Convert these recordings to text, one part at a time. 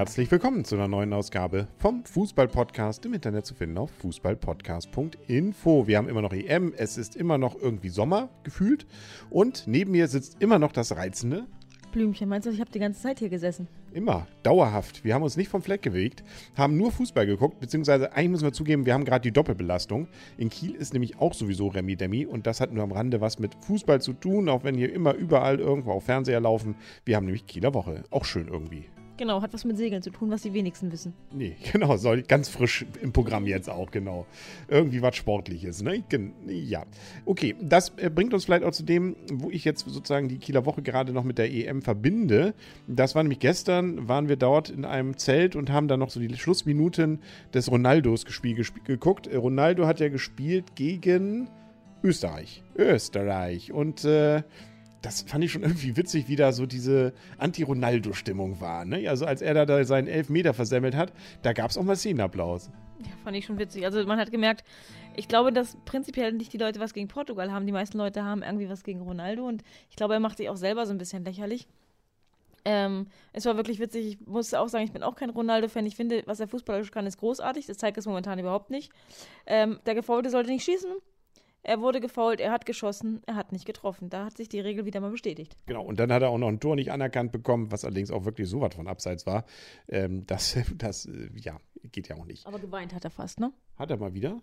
Herzlich willkommen zu einer neuen Ausgabe vom Fußball-Podcast im Internet zu finden auf fußballpodcast.info. Wir haben immer noch EM, es ist immer noch irgendwie Sommer gefühlt und neben mir sitzt immer noch das reizende Blümchen, meinst du, ich habe die ganze Zeit hier gesessen? Immer, dauerhaft. Wir haben uns nicht vom Fleck bewegt, haben nur Fußball geguckt, beziehungsweise eigentlich müssen wir zugeben, wir haben gerade die Doppelbelastung. In Kiel ist nämlich auch sowieso Remi Demi und das hat nur am Rande was mit Fußball zu tun, auch wenn hier immer überall irgendwo auf Fernseher laufen. Wir haben nämlich Kieler Woche. Auch schön irgendwie. Genau, hat was mit Segeln zu tun, was die wenigsten wissen. Nee, genau, soll ganz frisch im Programm jetzt auch, genau. Irgendwie was Sportliches, ne? Ja. Okay, das äh, bringt uns vielleicht auch zu dem, wo ich jetzt sozusagen die Kieler Woche gerade noch mit der EM verbinde. Das war nämlich gestern, waren wir dort in einem Zelt und haben dann noch so die Schlussminuten des Ronaldos gespiel, geguckt. Äh, Ronaldo hat ja gespielt gegen Österreich. Österreich. Und äh, das fand ich schon irgendwie witzig, wie da so diese Anti-Ronaldo-Stimmung war. Ne? Also als er da seinen Elfmeter versemmelt hat, da gab es auch mal Szenenapplaus. Ja, fand ich schon witzig. Also man hat gemerkt, ich glaube, dass prinzipiell nicht die Leute was gegen Portugal haben. Die meisten Leute haben irgendwie was gegen Ronaldo und ich glaube, er macht sich auch selber so ein bisschen lächerlich. Ähm, es war wirklich witzig. Ich muss auch sagen, ich bin auch kein Ronaldo-Fan. Ich finde, was er fußballerisch kann, ist großartig. Das zeigt es momentan überhaupt nicht. Ähm, der Gefaulte sollte nicht schießen. Er wurde gefault, er hat geschossen, er hat nicht getroffen. Da hat sich die Regel wieder mal bestätigt. Genau, und dann hat er auch noch ein Tor nicht anerkannt bekommen, was allerdings auch wirklich so was von Abseits war. Ähm, das, das, äh, ja, geht ja auch nicht. Aber geweint hat er fast, ne? Hat er mal wieder?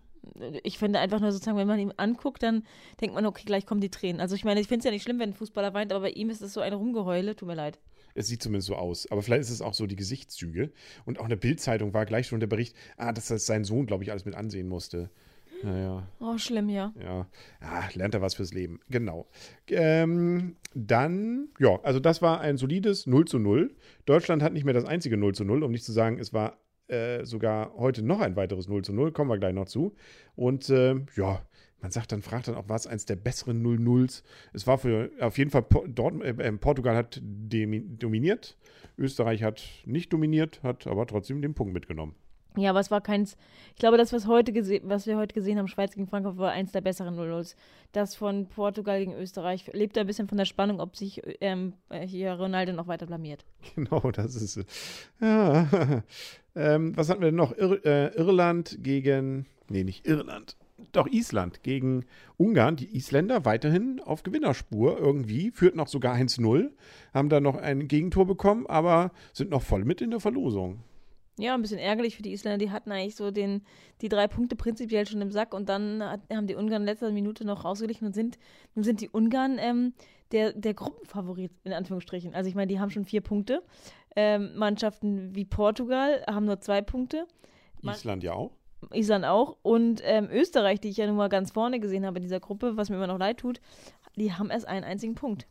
Ich finde einfach nur sozusagen, wenn man ihn anguckt, dann denkt man, okay, gleich kommen die Tränen. Also ich meine, ich finde es ja nicht schlimm, wenn ein Fußballer weint, aber bei ihm ist es so ein Rumgeheule, tut mir leid. Es sieht zumindest so aus. Aber vielleicht ist es auch so die Gesichtszüge. Und auch in der Bildzeitung war gleich schon der Bericht, ah, dass das sein Sohn, glaube ich, alles mit ansehen musste. Naja. Oh, schlimm, ja. Ja. ja, lernt er was fürs Leben. Genau. Ähm, dann, ja, also das war ein solides 0 zu 0. Deutschland hat nicht mehr das einzige 0 zu 0, um nicht zu sagen, es war äh, sogar heute noch ein weiteres 0 zu 0, kommen wir gleich noch zu. Und äh, ja, man sagt dann, fragt dann auch, war es eins der besseren 0-0s? Es war für auf jeden Fall, dort, äh, Portugal hat dominiert, Österreich hat nicht dominiert, hat aber trotzdem den Punkt mitgenommen. Ja, aber es war keins. Ich glaube, das, was, heute was wir heute gesehen haben, Schweiz gegen Frankreich, war eins der besseren 0-0s. Das von Portugal gegen Österreich lebt ein bisschen von der Spannung, ob sich ähm, hier Ronaldo noch weiter blamiert. Genau, das ist. Ja. ähm, was hatten wir denn noch? Ir äh, Irland gegen. Nee, nicht Irland. Doch Island gegen Ungarn. Die Isländer weiterhin auf Gewinnerspur irgendwie. Führten auch sogar 1-0. Haben da noch ein Gegentor bekommen, aber sind noch voll mit in der Verlosung. Ja, ein bisschen ärgerlich für die Isländer. Die hatten eigentlich so den, die drei Punkte prinzipiell schon im Sack und dann hat, haben die Ungarn in letzter Minute noch rausgeglichen und sind, nun sind die Ungarn ähm, der, der Gruppenfavorit, in Anführungsstrichen. Also ich meine, die haben schon vier Punkte. Ähm, Mannschaften wie Portugal haben nur zwei Punkte. Island ja auch. Island auch. Und ähm, Österreich, die ich ja nun mal ganz vorne gesehen habe in dieser Gruppe, was mir immer noch leid tut, die haben erst einen einzigen Punkt.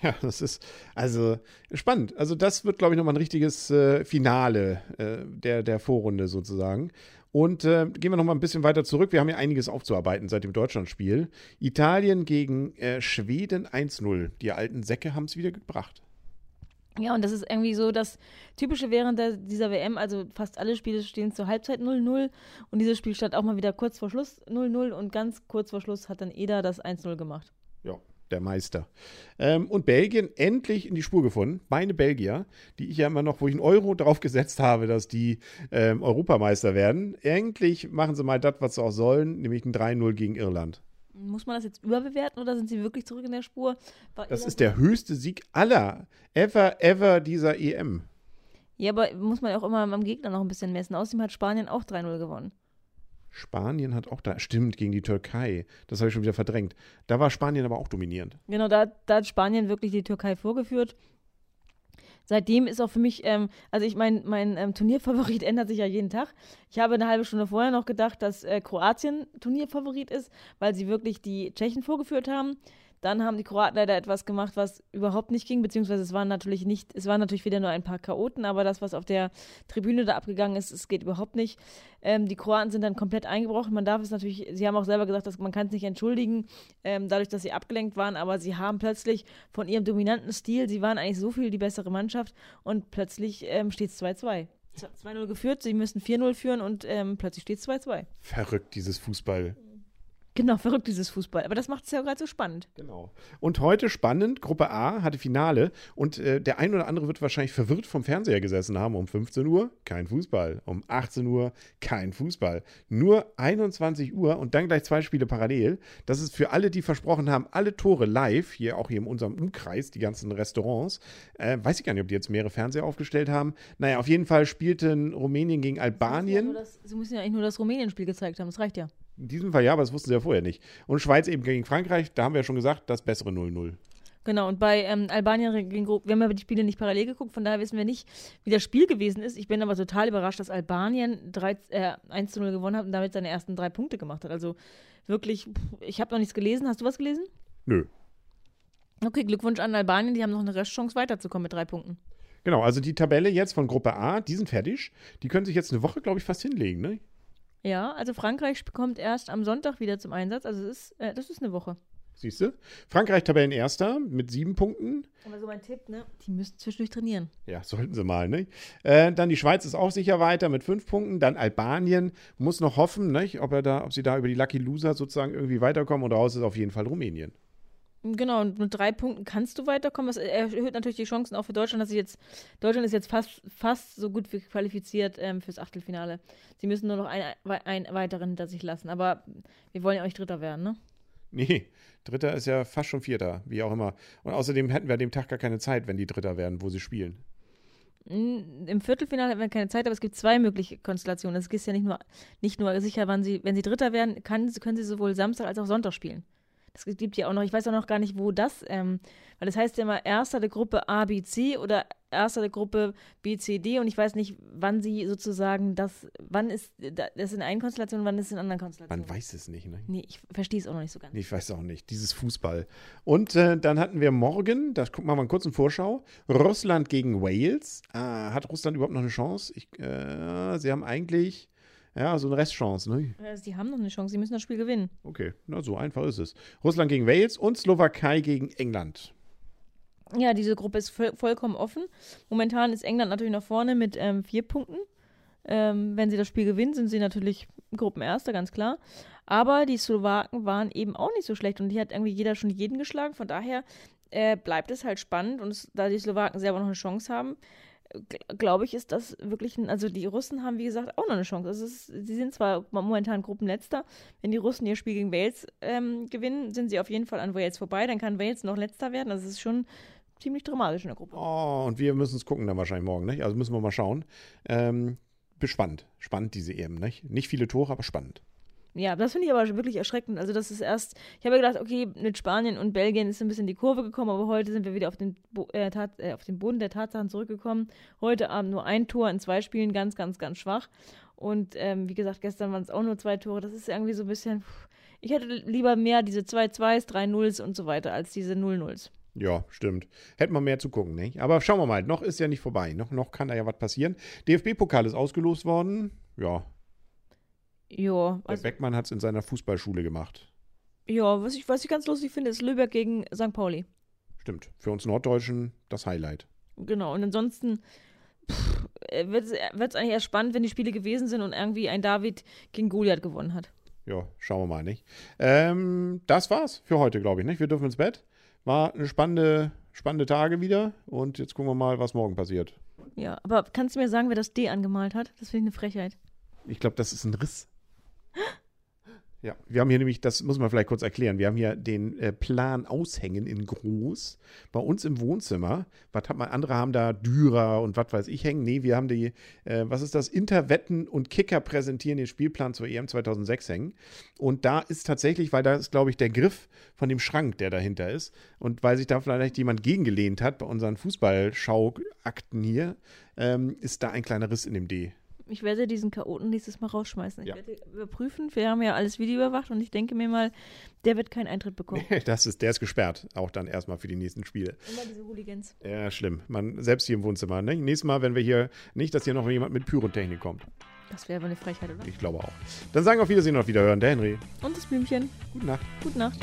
Ja, das ist also spannend. Also das wird, glaube ich, nochmal ein richtiges äh, Finale äh, der, der Vorrunde sozusagen. Und äh, gehen wir nochmal ein bisschen weiter zurück. Wir haben ja einiges aufzuarbeiten seit dem Deutschlandspiel. Italien gegen äh, Schweden 1-0. Die alten Säcke haben es wieder gebracht. Ja, und das ist irgendwie so das Typische während der, dieser WM. Also fast alle Spiele stehen zur Halbzeit 0-0. Und dieses Spiel stand auch mal wieder kurz vor Schluss 0-0. Und ganz kurz vor Schluss hat dann Eda das 1-0 gemacht. Ja, der Meister. Ähm, und Belgien endlich in die Spur gefunden. Meine Belgier, die ich ja immer noch, wo ich einen Euro drauf gesetzt habe, dass die ähm, Europameister werden. Endlich machen sie mal das, was sie auch sollen, nämlich ein 3-0 gegen Irland. Muss man das jetzt überbewerten oder sind sie wirklich zurück in der Spur? War das ist der höchste Sieg aller, ever, ever dieser EM. Ja, aber muss man auch immer am Gegner noch ein bisschen messen. Außerdem hat Spanien auch 3-0 gewonnen. Spanien hat auch da, stimmt, gegen die Türkei. Das habe ich schon wieder verdrängt. Da war Spanien aber auch dominierend. Genau, da, da hat Spanien wirklich die Türkei vorgeführt. Seitdem ist auch für mich, ähm, also ich mein, mein ähm, Turnierfavorit ändert sich ja jeden Tag. Ich habe eine halbe Stunde vorher noch gedacht, dass äh, Kroatien Turnierfavorit ist, weil sie wirklich die Tschechen vorgeführt haben. Dann haben die Kroaten leider etwas gemacht, was überhaupt nicht ging, beziehungsweise es waren natürlich nicht, es waren natürlich wieder nur ein paar Chaoten, aber das, was auf der Tribüne da abgegangen ist, es geht überhaupt nicht. Ähm, die Kroaten sind dann komplett eingebrochen. Man darf es natürlich, sie haben auch selber gesagt, dass man kann es nicht entschuldigen, ähm, dadurch, dass sie abgelenkt waren, aber sie haben plötzlich von ihrem dominanten Stil, sie waren eigentlich so viel die bessere Mannschaft und plötzlich ähm, steht es 2-2. 2-0 geführt, sie müssen 4-0 führen und ähm, plötzlich steht es 2-2. Verrückt, dieses Fußball. Genau, verrückt dieses Fußball. Aber das macht es ja gerade so spannend. Genau. Und heute spannend, Gruppe A hatte Finale und äh, der ein oder andere wird wahrscheinlich verwirrt vom Fernseher gesessen haben. Um 15 Uhr kein Fußball, um 18 Uhr kein Fußball. Nur 21 Uhr und dann gleich zwei Spiele parallel. Das ist für alle, die versprochen haben, alle Tore live, hier auch hier in unserem Umkreis, die ganzen Restaurants. Äh, weiß ich gar nicht, ob die jetzt mehrere Fernseher aufgestellt haben. Naja, auf jeden Fall spielten Rumänien gegen Albanien. Sie müssen ja eigentlich nur das Rumänien-Spiel gezeigt haben, das reicht ja. In diesem Fall ja, aber das wussten sie ja vorher nicht. Und Schweiz eben gegen Frankreich, da haben wir ja schon gesagt, das bessere 0-0. Genau, und bei ähm, Albanien gegen wir haben ja die Spiele nicht parallel geguckt, von daher wissen wir nicht, wie das Spiel gewesen ist. Ich bin aber total überrascht, dass Albanien 3, äh, 1 0 gewonnen hat und damit seine ersten drei Punkte gemacht hat. Also wirklich, ich habe noch nichts gelesen. Hast du was gelesen? Nö. Okay, Glückwunsch an Albanien, die haben noch eine Restchance weiterzukommen mit drei Punkten. Genau, also die Tabelle jetzt von Gruppe A, die sind fertig. Die können sich jetzt eine Woche, glaube ich, fast hinlegen, ne? Ja, also Frankreich kommt erst am Sonntag wieder zum Einsatz. Also es ist, äh, das ist eine Woche. Siehst du? Frankreich Tabellenerster mit sieben Punkten. Aber so mein Tipp, ne? Die müssen zwischendurch trainieren. Ja, sollten sie mal, ne? Äh, dann die Schweiz ist auch sicher weiter mit fünf Punkten. Dann Albanien muss noch hoffen, ne? Ob, er da, ob sie da über die Lucky Loser sozusagen irgendwie weiterkommen. Und raus ist auf jeden Fall Rumänien. Genau, und mit drei Punkten kannst du weiterkommen. Das erhöht natürlich die Chancen auch für Deutschland, dass sie jetzt, Deutschland ist jetzt fast, fast so gut wie qualifiziert ähm, fürs Achtelfinale. Sie müssen nur noch einen, einen weiteren hinter sich lassen. Aber wir wollen ja auch nicht Dritter werden, ne? Nee, Dritter ist ja fast schon Vierter, wie auch immer. Und außerdem hätten wir an dem Tag gar keine Zeit, wenn die Dritter werden, wo sie spielen. Im Viertelfinale haben wir keine Zeit, aber es gibt zwei mögliche Konstellationen. Es ist ja nicht nur, nicht nur sicher, wann sie, wenn sie Dritter werden, kann, können sie sowohl Samstag als auch Sonntag spielen. Das gibt ja auch noch, ich weiß auch noch gar nicht, wo das, ähm, weil das heißt ja immer Erster der Gruppe A, B, C oder Erster der Gruppe B, C, D und ich weiß nicht, wann sie sozusagen das, wann ist das in einer Konstellation, wann ist es in anderen Konstellationen. Man weiß es nicht, ne? Nee, ich verstehe es auch noch nicht so ganz. Nee, ich weiß auch nicht, dieses Fußball. Und äh, dann hatten wir morgen, da gucken wir mal einen kurzen Vorschau, Russland gegen Wales. Ah, hat Russland überhaupt noch eine Chance? Ich, äh, sie haben eigentlich ja, so eine Restchance, ne? Also die haben noch eine Chance, sie müssen das Spiel gewinnen. Okay, na so einfach ist es. Russland gegen Wales und Slowakei gegen England. Ja, diese Gruppe ist voll, vollkommen offen. Momentan ist England natürlich noch vorne mit ähm, vier Punkten. Ähm, wenn sie das Spiel gewinnen, sind sie natürlich Gruppenerster, ganz klar. Aber die Slowaken waren eben auch nicht so schlecht und die hat irgendwie jeder schon jeden geschlagen. Von daher äh, bleibt es halt spannend und es, da die Slowaken selber noch eine Chance haben, glaube ich, ist das wirklich ein, also die Russen haben, wie gesagt, auch noch eine Chance. Also ist, sie sind zwar momentan Gruppenletzter, wenn die Russen ihr Spiel gegen Wales ähm, gewinnen, sind sie auf jeden Fall an Wales vorbei, dann kann Wales noch letzter werden. Es ist schon ziemlich dramatisch in der Gruppe. Oh, und wir müssen es gucken dann wahrscheinlich morgen, nicht? Also müssen wir mal schauen. Ähm, spannend, spannend diese EM, nicht? Nicht viele Tore, aber spannend. Ja, das finde ich aber wirklich erschreckend. Also, das ist erst, ich habe gedacht, okay, mit Spanien und Belgien ist ein bisschen die Kurve gekommen, aber heute sind wir wieder auf den, Bo äh, äh, auf den Boden der Tatsachen zurückgekommen. Heute Abend nur ein Tor in zwei Spielen, ganz, ganz, ganz schwach. Und ähm, wie gesagt, gestern waren es auch nur zwei Tore. Das ist irgendwie so ein bisschen, ich hätte lieber mehr diese 2-2s, 3-0s und so weiter als diese 0-0s. Ja, stimmt. Hätten wir mehr zu gucken, nicht? Aber schauen wir mal, noch ist ja nicht vorbei. Noch, noch kann da ja was passieren. DFB-Pokal ist ausgelost worden. Ja, ja. Also, Der Beckmann hat es in seiner Fußballschule gemacht. Ja, was ich, was ich ganz lustig finde, ist Lübeck gegen St. Pauli. Stimmt. Für uns Norddeutschen das Highlight. Genau. Und ansonsten wird es eigentlich erst spannend, wenn die Spiele gewesen sind und irgendwie ein David gegen Goliath gewonnen hat. Ja, schauen wir mal, nicht? Ähm, das war's für heute, glaube ich, nicht? Wir dürfen ins Bett. War eine spannende, spannende Tage wieder und jetzt gucken wir mal, was morgen passiert. Ja, aber kannst du mir sagen, wer das D angemalt hat? Das finde ich eine Frechheit. Ich glaube, das ist ein Riss. Ja, wir haben hier nämlich, das muss man vielleicht kurz erklären, wir haben hier den äh, Plan aushängen in groß bei uns im Wohnzimmer. Was hat man, andere haben da Dürer und was weiß ich hängen. Nee, wir haben die, äh, was ist das, Interwetten und Kicker präsentieren den Spielplan zur EM 2006 hängen. Und da ist tatsächlich, weil da ist, glaube ich, der Griff von dem Schrank, der dahinter ist. Und weil sich da vielleicht jemand gegengelehnt hat bei unseren Fußballschauakten hier, ähm, ist da ein kleiner Riss in dem D. Ich werde diesen Chaoten nächstes Mal rausschmeißen. Ich ja. werde überprüfen. Wir haben ja alles Video überwacht und ich denke mir mal, der wird keinen Eintritt bekommen. das ist, der ist gesperrt, auch dann erstmal für die nächsten Spiele. Immer diese Hooligans. Ja, schlimm. Man, selbst hier im Wohnzimmer. Ne? Nächstes Mal, wenn wir hier, nicht, dass hier noch jemand mit Pyrotechnik kommt. Das wäre aber eine Frechheit, oder? Ich glaube auch. Dann sagen wir auf Wiedersehen und auf Wiederhören. Der Henry. Und das Blümchen. Gute Nacht. Gute Nacht.